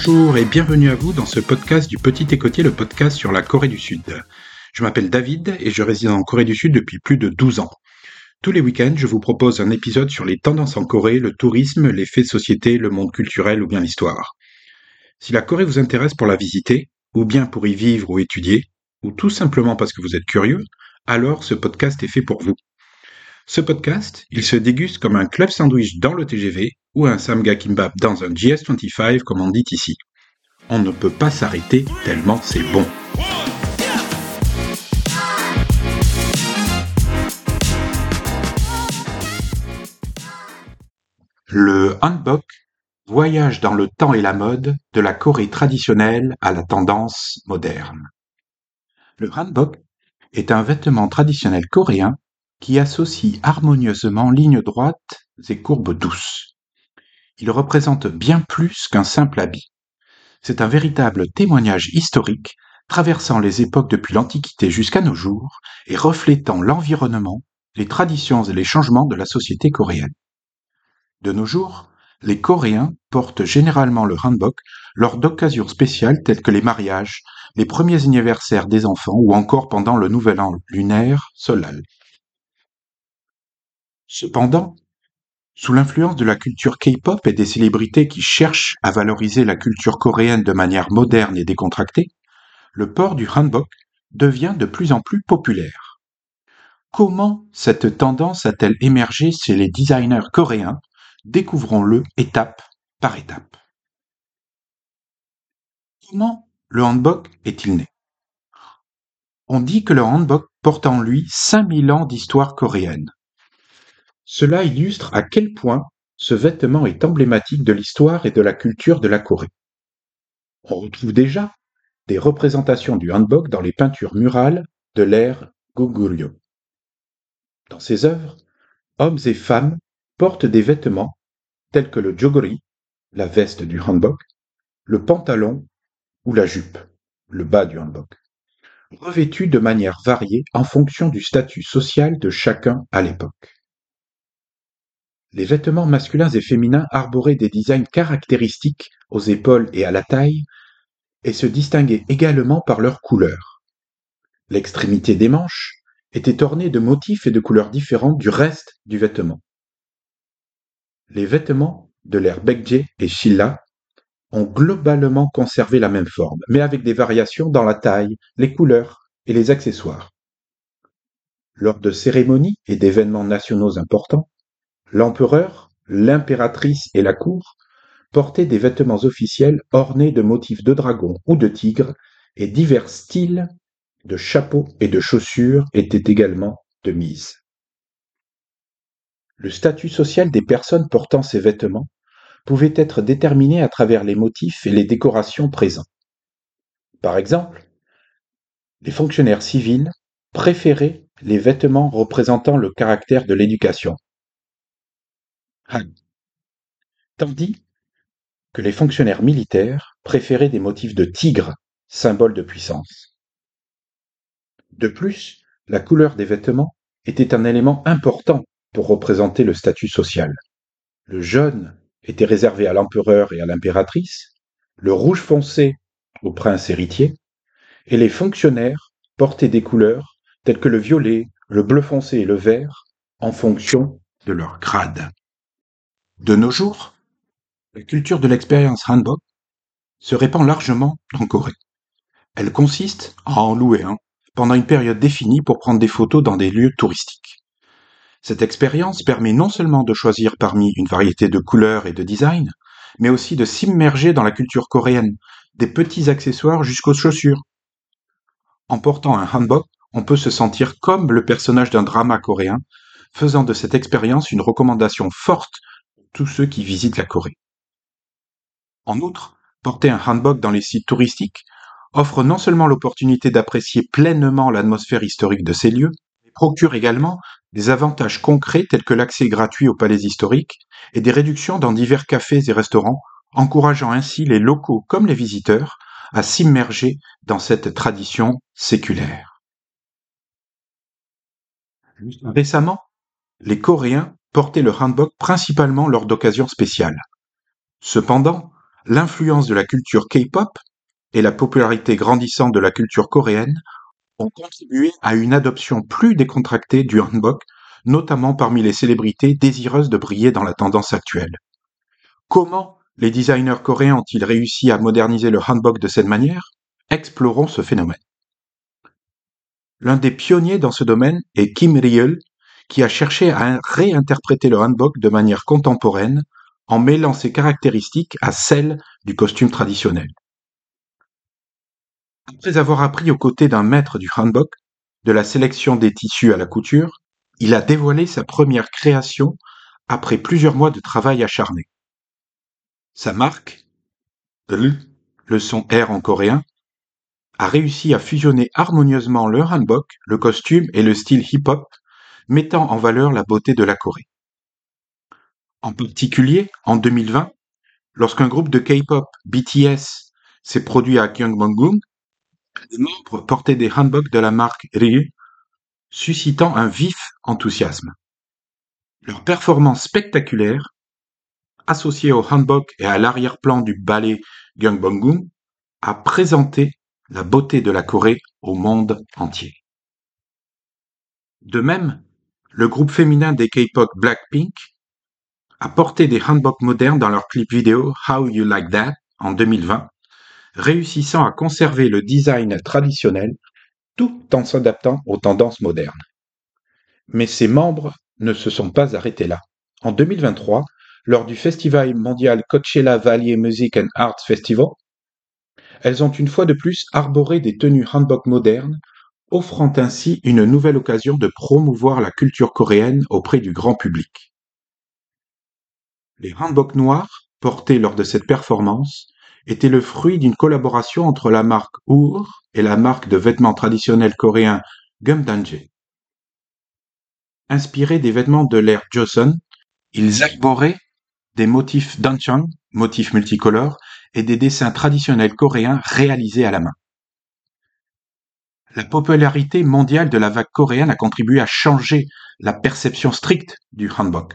Bonjour et bienvenue à vous dans ce podcast du Petit Écotier, le podcast sur la Corée du Sud. Je m'appelle David et je réside en Corée du Sud depuis plus de 12 ans. Tous les week-ends, je vous propose un épisode sur les tendances en Corée, le tourisme, les faits de société, le monde culturel ou bien l'histoire. Si la Corée vous intéresse pour la visiter, ou bien pour y vivre ou étudier, ou tout simplement parce que vous êtes curieux, alors ce podcast est fait pour vous. Ce podcast, il se déguste comme un club sandwich dans le TGV ou un samga kimbap dans un GS25 comme on dit ici. On ne peut pas s'arrêter tellement c'est bon. Le hanbok voyage dans le temps et la mode de la Corée traditionnelle à la tendance moderne. Le hanbok est un vêtement traditionnel coréen qui associe harmonieusement lignes droites et courbes douces. Il représente bien plus qu'un simple habit. C'est un véritable témoignage historique traversant les époques depuis l'Antiquité jusqu'à nos jours et reflétant l'environnement, les traditions et les changements de la société coréenne. De nos jours, les Coréens portent généralement le hanbok lors d'occasions spéciales telles que les mariages, les premiers anniversaires des enfants ou encore pendant le nouvel an lunaire solal. Cependant, sous l'influence de la culture K-pop et des célébrités qui cherchent à valoriser la culture coréenne de manière moderne et décontractée, le port du hanbok devient de plus en plus populaire. Comment cette tendance a-t-elle émergé chez les designers coréens? Découvrons-le étape par étape. Comment le hanbok est-il né? On dit que le hanbok porte en lui 5000 ans d'histoire coréenne. Cela illustre à quel point ce vêtement est emblématique de l'histoire et de la culture de la Corée. On retrouve déjà des représentations du hanbok dans les peintures murales de l'ère Goguryeo. Dans ces œuvres, hommes et femmes portent des vêtements tels que le jogori, la veste du hanbok, le pantalon ou la jupe, le bas du hanbok, revêtus de manière variée en fonction du statut social de chacun à l'époque. Les vêtements masculins et féminins arboraient des designs caractéristiques aux épaules et à la taille, et se distinguaient également par leur couleur. L'extrémité des manches était ornée de motifs et de couleurs différentes du reste du vêtement. Les vêtements de l'ère Bekje et Shilla ont globalement conservé la même forme, mais avec des variations dans la taille, les couleurs et les accessoires. Lors de cérémonies et d'événements nationaux importants, L'empereur, l'impératrice et la cour portaient des vêtements officiels ornés de motifs de dragon ou de tigre, et divers styles de chapeaux et de chaussures étaient également de mise. Le statut social des personnes portant ces vêtements pouvait être déterminé à travers les motifs et les décorations présents. Par exemple, les fonctionnaires civils préféraient les vêtements représentant le caractère de l'éducation, tandis que les fonctionnaires militaires préféraient des motifs de tigre, symbole de puissance. De plus, la couleur des vêtements était un élément important pour représenter le statut social. Le jaune était réservé à l'empereur et à l'impératrice, le rouge foncé au prince héritier, et les fonctionnaires portaient des couleurs telles que le violet, le bleu foncé et le vert en fonction de leur grade. De nos jours, la culture de l'expérience hanbok se répand largement en Corée. Elle consiste à en louer un pendant une période définie pour prendre des photos dans des lieux touristiques. Cette expérience permet non seulement de choisir parmi une variété de couleurs et de designs, mais aussi de s'immerger dans la culture coréenne, des petits accessoires jusqu'aux chaussures. En portant un hanbok, on peut se sentir comme le personnage d'un drama coréen, faisant de cette expérience une recommandation forte tous ceux qui visitent la Corée. En outre, porter un hanbok dans les sites touristiques offre non seulement l'opportunité d'apprécier pleinement l'atmosphère historique de ces lieux, mais procure également des avantages concrets tels que l'accès gratuit aux palais historiques et des réductions dans divers cafés et restaurants, encourageant ainsi les locaux comme les visiteurs à s'immerger dans cette tradition séculaire. Récemment, les Coréens le hanbok principalement lors d'occasions spéciales. Cependant, l'influence de la culture K-pop et la popularité grandissante de la culture coréenne ont contribué à une adoption plus décontractée du hanbok, notamment parmi les célébrités désireuses de briller dans la tendance actuelle. Comment les designers coréens ont-ils réussi à moderniser le hanbok de cette manière? Explorons ce phénomène. L'un des pionniers dans ce domaine est Kim Ryul, qui a cherché à réinterpréter le hanbok de manière contemporaine en mêlant ses caractéristiques à celles du costume traditionnel. Après avoir appris aux côtés d'un maître du hanbok, de la sélection des tissus à la couture, il a dévoilé sa première création après plusieurs mois de travail acharné. Sa marque, le son R en coréen, a réussi à fusionner harmonieusement le hanbok, le costume et le style hip-hop, mettant en valeur la beauté de la Corée. En particulier, en 2020, lorsqu'un groupe de K-pop, BTS, s'est produit à Gyeongbokgung, les membres portaient des hanboks de la marque Ryu, suscitant un vif enthousiasme. Leur performance spectaculaire, associée au hanbok et à l'arrière-plan du ballet Gyeongbokgung, a présenté la beauté de la Corée au monde entier. De même, le groupe féminin des K-pop Blackpink a porté des hanboks modernes dans leur clip vidéo How You Like That en 2020, réussissant à conserver le design traditionnel tout en s'adaptant aux tendances modernes. Mais ses membres ne se sont pas arrêtés là. En 2023, lors du festival mondial Coachella Valley Music and Arts Festival, elles ont une fois de plus arboré des tenues hanbok modernes, offrant ainsi une nouvelle occasion de promouvoir la culture coréenne auprès du grand public. Les hanboks noirs, portés lors de cette performance, étaient le fruit d'une collaboration entre la marque Ur et la marque de vêtements traditionnels coréens Gumdanje. Inspirés des vêtements de l'ère Joseon, ils arboraient des motifs danchang, motifs multicolores, et des dessins traditionnels coréens réalisés à la main. La popularité mondiale de la vague coréenne a contribué à changer la perception stricte du hanbok.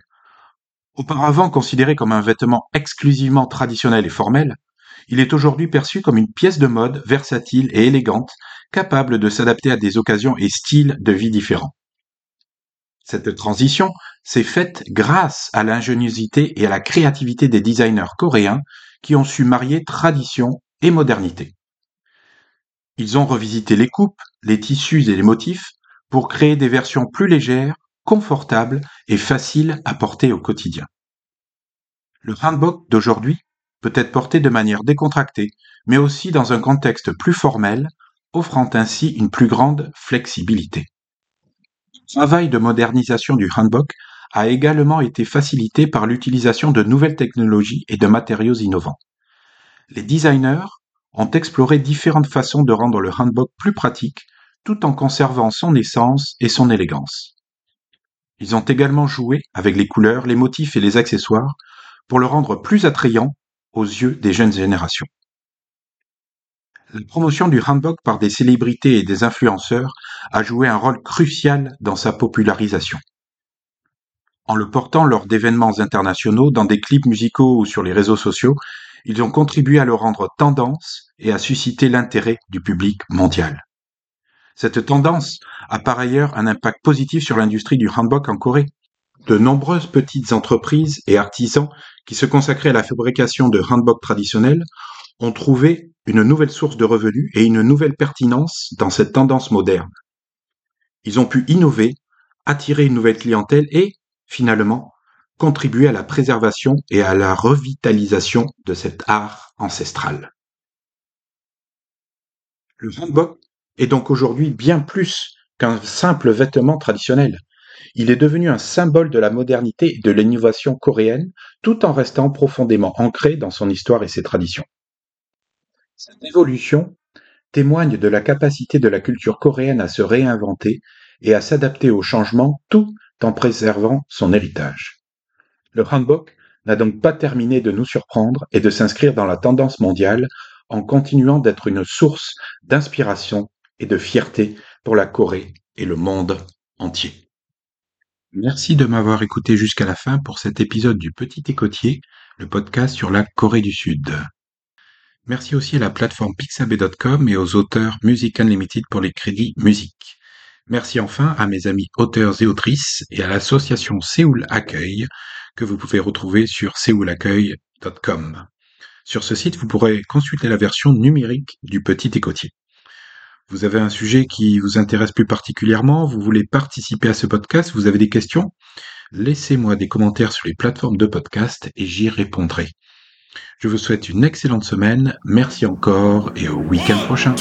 Auparavant considéré comme un vêtement exclusivement traditionnel et formel, il est aujourd'hui perçu comme une pièce de mode versatile et élégante, capable de s'adapter à des occasions et styles de vie différents. Cette transition s'est faite grâce à l'ingéniosité et à la créativité des designers coréens qui ont su marier tradition et modernité. Ils ont revisité les coupes, les tissus et les motifs pour créer des versions plus légères, confortables et faciles à porter au quotidien. Le handbook d'aujourd'hui peut être porté de manière décontractée, mais aussi dans un contexte plus formel, offrant ainsi une plus grande flexibilité. Le travail de modernisation du handbook a également été facilité par l'utilisation de nouvelles technologies et de matériaux innovants. Les designers ont exploré différentes façons de rendre le handbook plus pratique tout en conservant son essence et son élégance. Ils ont également joué avec les couleurs, les motifs et les accessoires pour le rendre plus attrayant aux yeux des jeunes générations. La promotion du handbook par des célébrités et des influenceurs a joué un rôle crucial dans sa popularisation. En le portant lors d'événements internationaux, dans des clips musicaux ou sur les réseaux sociaux, ils ont contribué à le rendre tendance et à susciter l'intérêt du public mondial. Cette tendance a par ailleurs un impact positif sur l'industrie du handbook en Corée. De nombreuses petites entreprises et artisans qui se consacraient à la fabrication de handbook traditionnels ont trouvé une nouvelle source de revenus et une nouvelle pertinence dans cette tendance moderne. Ils ont pu innover, attirer une nouvelle clientèle et, finalement, contribuer à la préservation et à la revitalisation de cet art ancestral. Le hanbok est donc aujourd'hui bien plus qu'un simple vêtement traditionnel. Il est devenu un symbole de la modernité et de l'innovation coréenne, tout en restant profondément ancré dans son histoire et ses traditions. Cette évolution témoigne de la capacité de la culture coréenne à se réinventer et à s'adapter aux changements tout en préservant son héritage. Le handbook n'a donc pas terminé de nous surprendre et de s'inscrire dans la tendance mondiale en continuant d'être une source d'inspiration et de fierté pour la Corée et le monde entier. Merci de m'avoir écouté jusqu'à la fin pour cet épisode du Petit Écotier, le podcast sur la Corée du Sud. Merci aussi à la plateforme pixabay.com et aux auteurs Music Unlimited pour les crédits musique. Merci enfin à mes amis auteurs et autrices et à l'association Séoul Accueil que vous pouvez retrouver sur séoulaccueil.com. Sur ce site, vous pourrez consulter la version numérique du Petit Écotier. Vous avez un sujet qui vous intéresse plus particulièrement, vous voulez participer à ce podcast, vous avez des questions Laissez-moi des commentaires sur les plateformes de podcast et j'y répondrai. Je vous souhaite une excellente semaine, merci encore et au week-end prochain.